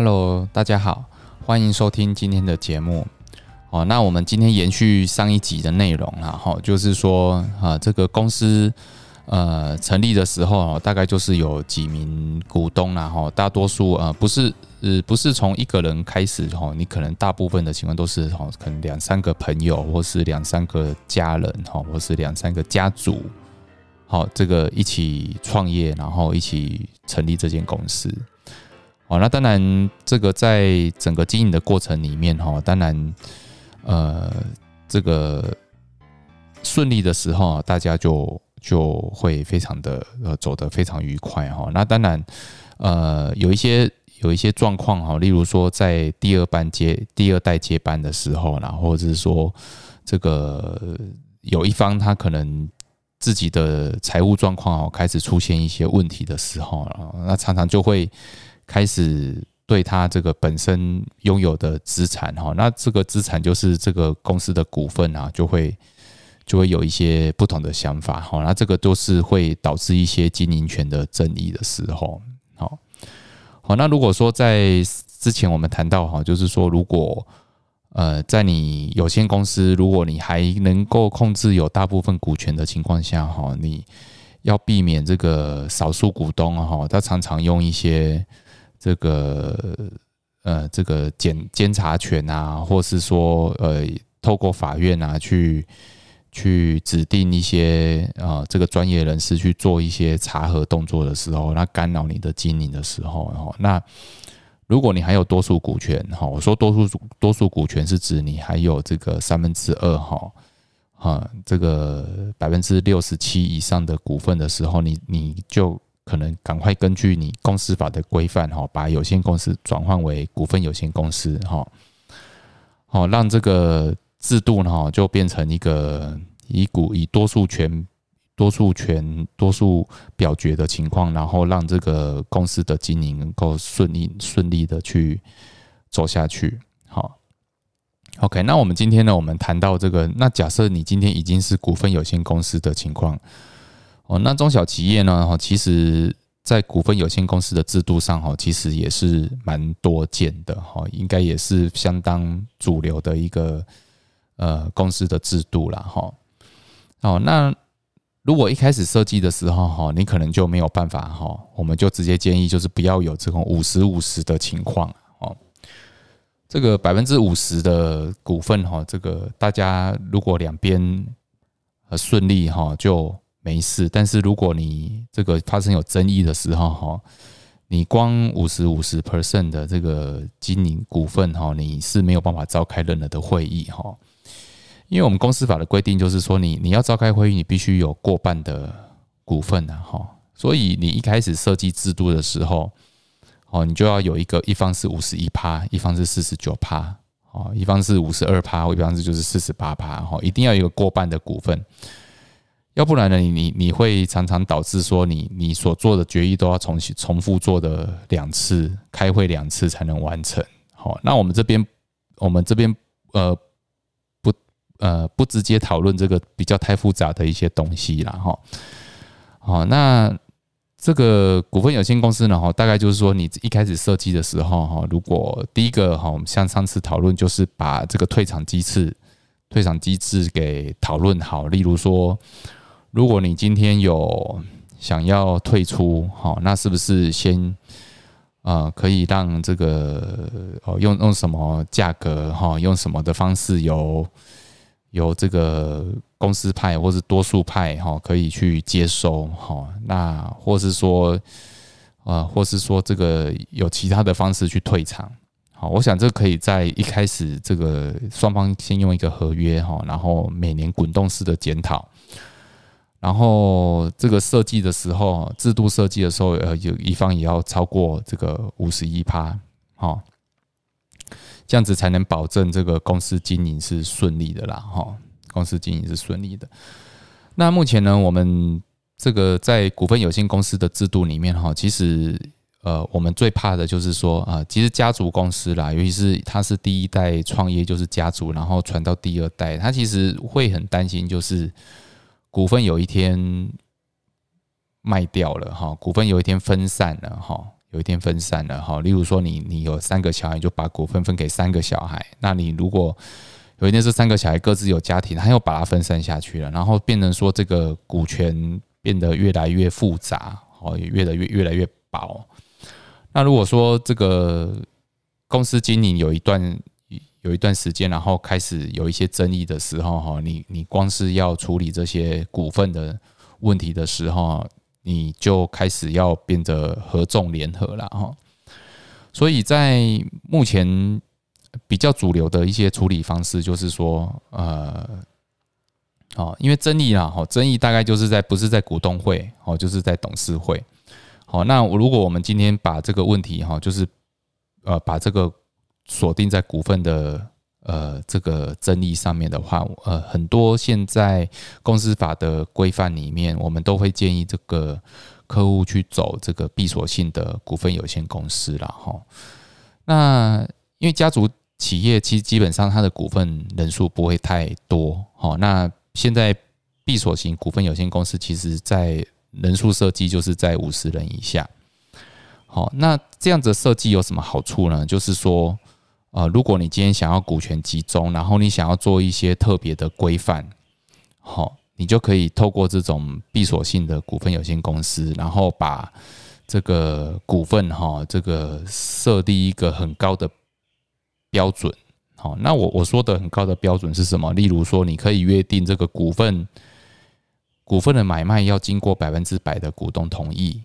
Hello，大家好，欢迎收听今天的节目。哦，那我们今天延续上一集的内容啦，哈，就是说啊，这个公司呃成立的时候，大概就是有几名股东啦，哈，大多数呃不是呃不是从一个人开始，哈，你可能大部分的情况都是哈，可能两三个朋友，或是两三个家人，哈，或是两三个家族，好，这个一起创业，然后一起成立这间公司。哦，那当然，这个在整个经营的过程里面，哈，当然。呃，这个顺利的时候，大家就就会非常的呃走得非常愉快哈。那当然，呃，有一些有一些状况哈，例如说在第二班接第二代接班的时候，然后或者是说这个有一方他可能自己的财务状况哦开始出现一些问题的时候，那常常就会开始。对他这个本身拥有的资产哈，那这个资产就是这个公司的股份啊，就会就会有一些不同的想法哈，那这个都是会导致一些经营权的争议的时候，好，好，那如果说在之前我们谈到哈，就是说如果呃在你有限公司，如果你还能够控制有大部分股权的情况下哈，你要避免这个少数股东哈，他常常用一些。这个呃，这个检监察权啊，或是说呃，透过法院啊，去去指定一些啊，这个专业人士去做一些查核动作的时候，那干扰你的经营的时候，哈，那如果你还有多数股权，哈，我说多数多数股权是指你还有这个三分之二，哈，啊，这个百分之六十七以上的股份的时候，你你就。可能赶快根据你公司法的规范哈，把有限公司转换为股份有限公司哈，好让这个制度呢就变成一个以股以多数权、多数权、多数表决的情况，然后让这个公司的经营能够顺利顺利的去走下去。好，OK，那我们今天呢，我们谈到这个，那假设你今天已经是股份有限公司的情况。哦，那中小企业呢？哈，其实，在股份有限公司的制度上，哈，其实也是蛮多见的，哈，应该也是相当主流的一个呃公司的制度了，哈。哦，那如果一开始设计的时候，哈，你可能就没有办法，哈，我们就直接建议就是不要有这种五十五十的情况，哦，这个百分之五十的股份，哈，这个大家如果两边呃顺利，哈，就没事，但是如果你这个发生有争议的时候，哈，你光五十五十 percent 的这个经营股份，哈，你是没有办法召开任何的会议，哈，因为我们公司法的规定就是说，你你要召开会议，你必须有过半的股份啊，哈，所以你一开始设计制度的时候，哦，你就要有一个一方是五十一趴，一方是四十九趴，哦，一方是五十二趴，一方是就是四十八趴，哈，一定要有一个过半的股份。要不然呢，你你你会常常导致说，你你所做的决议都要重新重复做的两次，开会两次才能完成。好，那我们这边我们这边呃不呃不直接讨论这个比较太复杂的一些东西了哈。好，那这个股份有限公司呢哈，大概就是说你一开始设计的时候哈，如果第一个哈，我们像上次讨论就是把这个退场机制退场机制给讨论好，例如说。如果你今天有想要退出，好，那是不是先啊可以让这个哦用用什么价格哈，用什么的方式由由这个公司派或是多数派哈可以去接收哈，那或是说啊或是说这个有其他的方式去退场，好，我想这可以在一开始这个双方先用一个合约哈，然后每年滚动式的检讨。然后这个设计的时候，制度设计的时候，呃，有一方也要超过这个五十一趴，哈，这样子才能保证这个公司经营是顺利的啦，哈，公司经营是顺利的。那目前呢，我们这个在股份有限公司的制度里面，哈，其实呃，我们最怕的就是说啊，其实家族公司啦，尤其是他是第一代创业，就是家族，然后传到第二代，他其实会很担心，就是。股份有一天卖掉了哈，股份有一天分散了哈，有一天分散了哈，例如说你你有三个小孩，就把股份分给三个小孩。那你如果有一天这三个小孩各自有家庭，他又把它分散下去了，然后变成说这个股权变得越来越复杂，哦，也越来越越来越薄。那如果说这个公司经营有一段有一段时间，然后开始有一些争议的时候，哈，你你光是要处理这些股份的问题的时候。你就开始要变得合纵联合了哈，所以在目前比较主流的一些处理方式，就是说，呃，哦，因为争议啦，哈，争议大概就是在不是在股东会，哦，就是在董事会，好，那如果我们今天把这个问题哈，就是呃，把这个锁定在股份的。呃，这个争议上面的话，呃，很多现在公司法的规范里面，我们都会建议这个客户去走这个闭锁性的股份有限公司了哈。那因为家族企业其实基本上它的股份人数不会太多，好，那现在闭锁型股份有限公司其实在人数设计就是在五十人以下，好，那这样子设计有什么好处呢？就是说。啊，如果你今天想要股权集中，然后你想要做一些特别的规范，好，你就可以透过这种闭锁性的股份有限公司，然后把这个股份哈，这个设立一个很高的标准。好，那我我说的很高的标准是什么？例如说，你可以约定这个股份股份的买卖要经过百分之百的股东同意，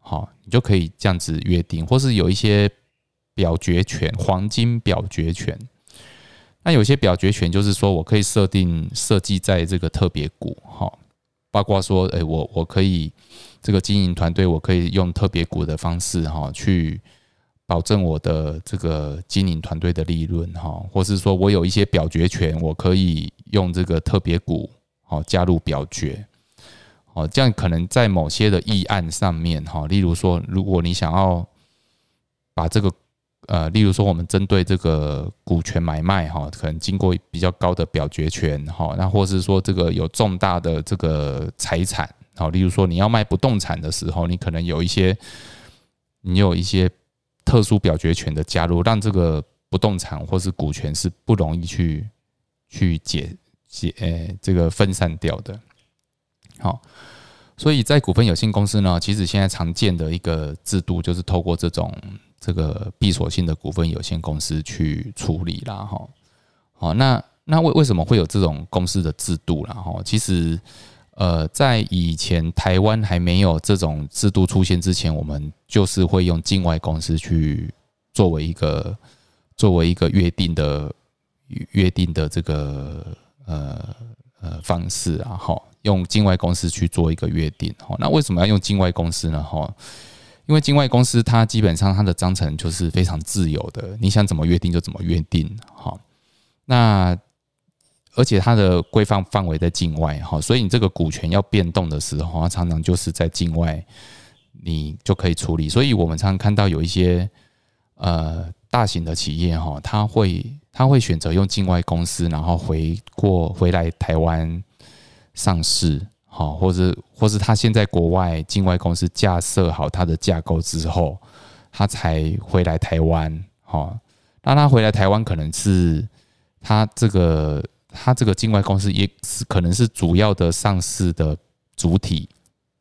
好，你就可以这样子约定，或是有一些。表决权，黄金表决权。那有些表决权就是说我可以设定设计在这个特别股，哈，包括说，诶，我我可以这个经营团队，我可以用特别股的方式，哈，去保证我的这个经营团队的利润，哈，或是说我有一些表决权，我可以用这个特别股，好加入表决，哦，这样可能在某些的议案上面，哈，例如说，如果你想要把这个呃，例如说，我们针对这个股权买卖哈，可能经过比较高的表决权哈，那或是说这个有重大的这个财产，好，例如说你要卖不动产的时候，你可能有一些，你有一些特殊表决权的加入，让这个不动产或是股权是不容易去去解解呃这个分散掉的。好，所以在股份有限公司呢，其实现在常见的一个制度就是透过这种。这个闭锁性的股份有限公司去处理啦，哈，好，那那为为什么会有这种公司的制度啦？哈，其实，呃，在以前台湾还没有这种制度出现之前，我们就是会用境外公司去作为一个作为一个约定的约定的这个呃呃方式啊，哈，用境外公司去做一个约定，哈，那为什么要用境外公司呢？哈？因为境外公司，它基本上它的章程就是非常自由的，你想怎么约定就怎么约定，哈。那而且它的规范范围在境外，哈，所以你这个股权要变动的时候，它常常就是在境外，你就可以处理。所以我们常常看到有一些呃大型的企业，哈，他会他会选择用境外公司，然后回过回来台湾上市。好，或者或是他先在国外境外公司架设好他的架构之后，他才回来台湾。好，那他回来台湾可能是他这个他这个境外公司也是可能是主要的上市的主体，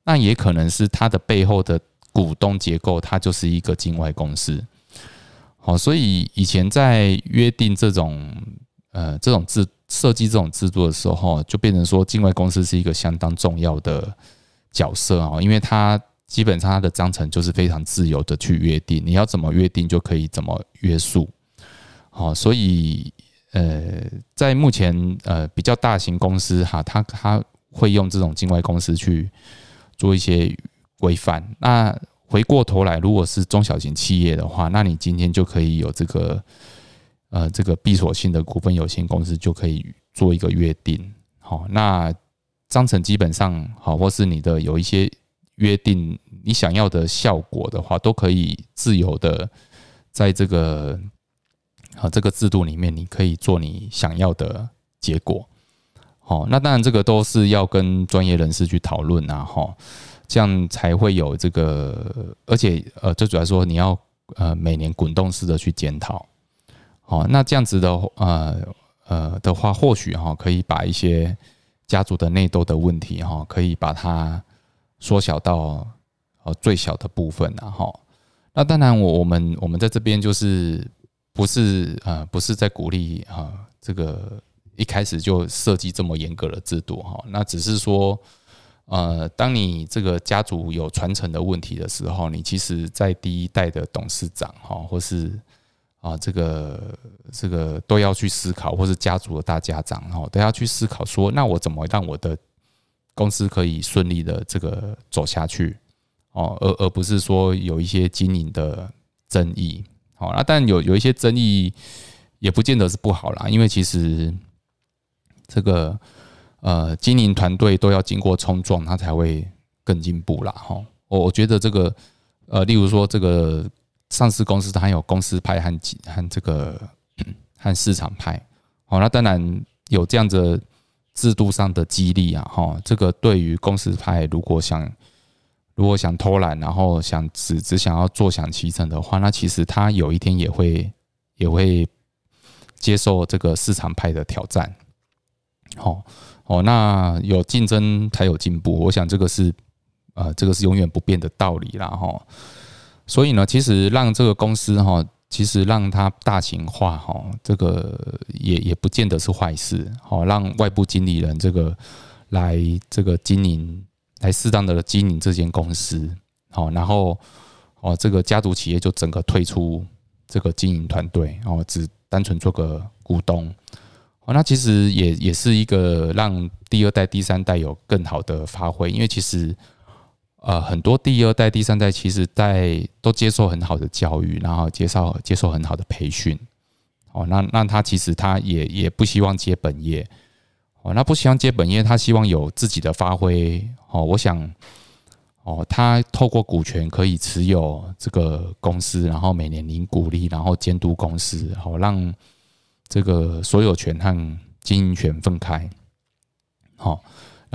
那也可能是他的背后的股东结构，它就是一个境外公司。好，所以以前在约定这种呃这种制。设计这种制度的时候，就变成说境外公司是一个相当重要的角色啊，因为它基本上它的章程就是非常自由的去约定，你要怎么约定就可以怎么约束。好，所以呃，在目前呃比较大型公司哈，它它会用这种境外公司去做一些规范。那回过头来，如果是中小型企业的话，那你今天就可以有这个。呃，这个闭锁性的股份有限公司就可以做一个约定，好，那章程基本上好，或是你的有一些约定，你想要的效果的话，都可以自由的在这个啊这个制度里面，你可以做你想要的结果。好，那当然这个都是要跟专业人士去讨论啊，哈。这样才会有这个，而且呃，最主要说你要呃每年滚动式的去检讨，哦，那这样子的呃呃的话，或许哈可以把一些家族的内斗的问题哈，可以把它缩小到呃最小的部分然后，那当然我我们我们在这边就是不是呃不是在鼓励啊这个一开始就设计这么严格的制度哈，那只是说。呃，当你这个家族有传承的问题的时候，你其实，在第一代的董事长哈，或是啊，这个这个都要去思考，或是家族的大家长哈，都要去思考说，那我怎么让我的公司可以顺利的这个走下去哦，而而不是说有一些经营的争议，好，那但有有一些争议也不见得是不好啦，因为其实这个。呃，经营团队都要经过冲撞，它才会更进步啦。哈，我我觉得这个，呃，例如说这个上市公司，它有公司派和和这个 和市场派。好，那当然有这样子制度上的激励啊。哈，这个对于公司派，如果想如果想偷懒，然后想只只想要坐享其成的话，那其实他有一天也会也会接受这个市场派的挑战。好。哦，那有竞争才有进步，我想这个是，呃，这个是永远不变的道理啦，哈。所以呢，其实让这个公司哈，其实让它大型化哈，这个也也不见得是坏事。好，让外部经理人这个来这个经营，来适当的经营这间公司，好，然后哦，这个家族企业就整个退出这个经营团队，哦，只单纯做个股东。哦，那其实也也是一个让第二代、第三代有更好的发挥，因为其实呃很多第二代、第三代其实在都接受很好的教育，然后接受接受很好的培训。哦，那那他其实他也也不希望接本业，哦，那不希望接本业，他希望有自己的发挥。哦，我想，哦，他透过股权可以持有这个公司，然后每年领股利，然后监督公司，好让。这个所有权和经营权分开，好，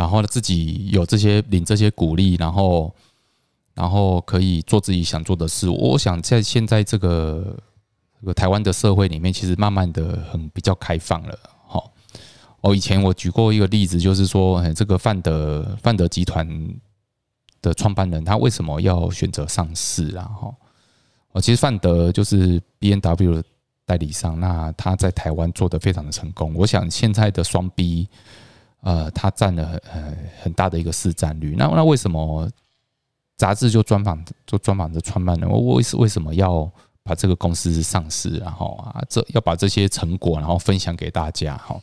然后呢，自己有这些领这些鼓励，然后，然后可以做自己想做的事。我想在现在这个这个台湾的社会里面，其实慢慢的很比较开放了。好，哦，以前我举过一个例子，就是说，这个范德范德集团的创办人，他为什么要选择上市啊？哈，哦，其实范德就是 B N W。代理商，那他在台湾做的非常的成功。我想现在的双 B，呃，他占了呃很大的一个市占率。那那为什么杂志就专访就专访着创办人？我为为什么要把这个公司上市？然后啊，这要把这些成果然后分享给大家哈。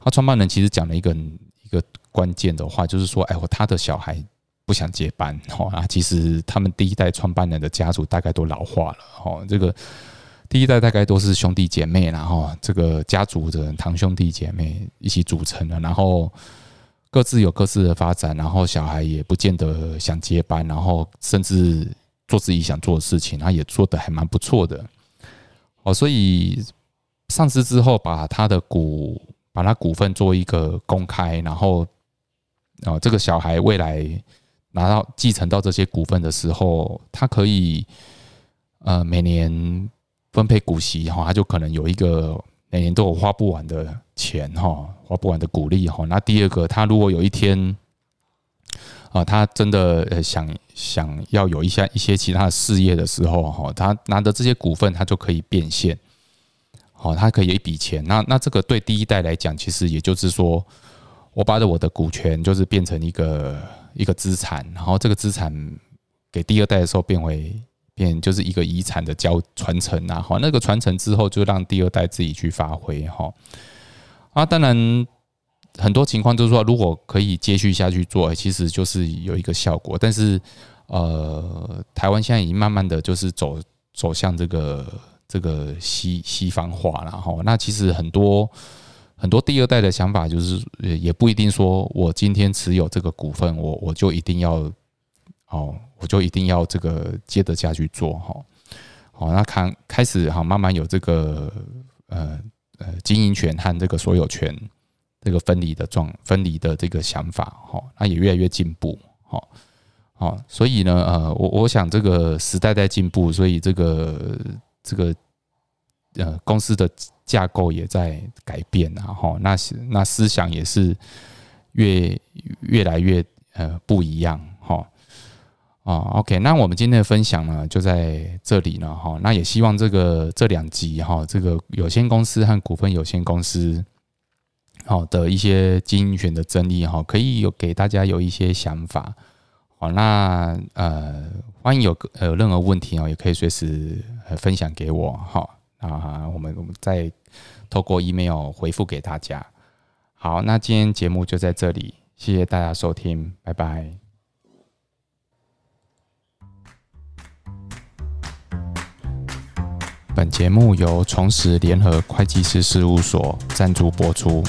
他创办人其实讲了一个一个关键的话，就是说，哎，我他的小孩不想接班哦啊。其实他们第一代创办人的家族大概都老化了哦，这个。第一代大概都是兄弟姐妹，然后这个家族的堂兄弟姐妹一起组成的，然后各自有各自的发展，然后小孩也不见得想接班，然后甚至做自己想做的事情，他也做的还蛮不错的。哦，所以上市之后，把他的股，把他股份做一个公开，然后哦，这个小孩未来拿到继承到这些股份的时候，他可以呃每年。分配股息哈，他就可能有一个每年都有花不完的钱哈，花不完的股利哈。那第二个，他如果有一天啊，他真的呃想想要有一些一些其他的事业的时候哈，他拿着这些股份，他就可以变现，好，他可以有一笔钱。那那这个对第一代来讲，其实也就是说，我把我的股权就是变成一个一个资产，然后这个资产给第二代的时候变为。变就是一个遗产的交传承啊，哈，那个传承之后就让第二代自己去发挥哈。啊，当然很多情况就是说，如果可以接续下去做，其实就是有一个效果。但是呃，台湾现在已经慢慢的就是走走向这个这个西西方化了哈。那其实很多很多第二代的想法就是，也不一定说我今天持有这个股份，我我就一定要哦。我就一定要这个接得下去做哈，好，那看开始哈，慢慢有这个呃呃经营权和这个所有权这个分离的状分离的这个想法哈，那也越来越进步哈，好，所以呢，呃，我我想这个时代在进步，所以这个这个呃公司的架构也在改变，然后那那思想也是越越来越呃不一样，哦，OK，那我们今天的分享呢就在这里了哈。那也希望这个这两集哈，这个有限公司和股份有限公司好的一些经营权的争议哈，可以有给大家有一些想法。好，那呃，欢迎有呃任何问题哦，也可以随时分享给我哈。啊，我们我们再透过 email 回复给大家。好，那今天节目就在这里，谢谢大家收听，拜拜。本节目由重实联合会计师事务所赞助播出。